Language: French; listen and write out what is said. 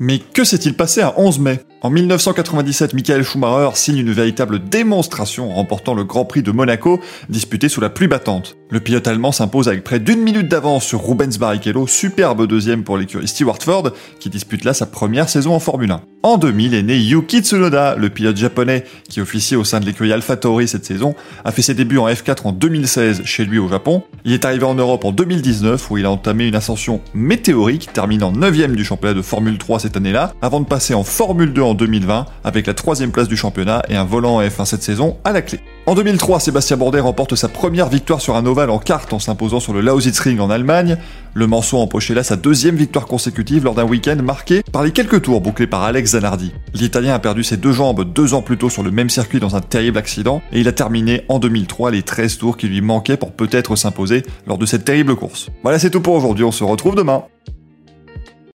Mais que s'est-il passé à 11 mai En 1997, Michael Schumacher signe une véritable démonstration en remportant le Grand Prix de Monaco, disputé sous la pluie battante. Le pilote allemand s'impose avec près d'une minute d'avance sur Rubens Barrichello, superbe deuxième pour l'écurie Stewart Ford, qui dispute là sa première saison en Formule 1. En 2000 est né Yuki Tsunoda, le pilote japonais qui officie au sein de l'écurie AlphaTauri cette saison, a fait ses débuts en F4 en 2016 chez lui au Japon. Il est arrivé en Europe en 2019 où il a entamé une ascension météorique, terminant 9ème du championnat de Formule 3 cette année-là, avant de passer en Formule 2 en 2020 avec la troisième place du championnat et un volant en F1 cette saison à la clé. En 2003, Sébastien Bourdet remporte sa première victoire sur un ovale en kart en s'imposant sur le Lausitzring en Allemagne. Le Manceau empochait là sa deuxième victoire consécutive lors d'un week-end marqué par les quelques tours bouclés par Alex Zanardi. L'Italien a perdu ses deux jambes deux ans plus tôt sur le même circuit dans un terrible accident et il a terminé en 2003 les 13 tours qui lui manquaient pour peut-être s'imposer lors de cette terrible course. Voilà c'est tout pour aujourd'hui, on se retrouve demain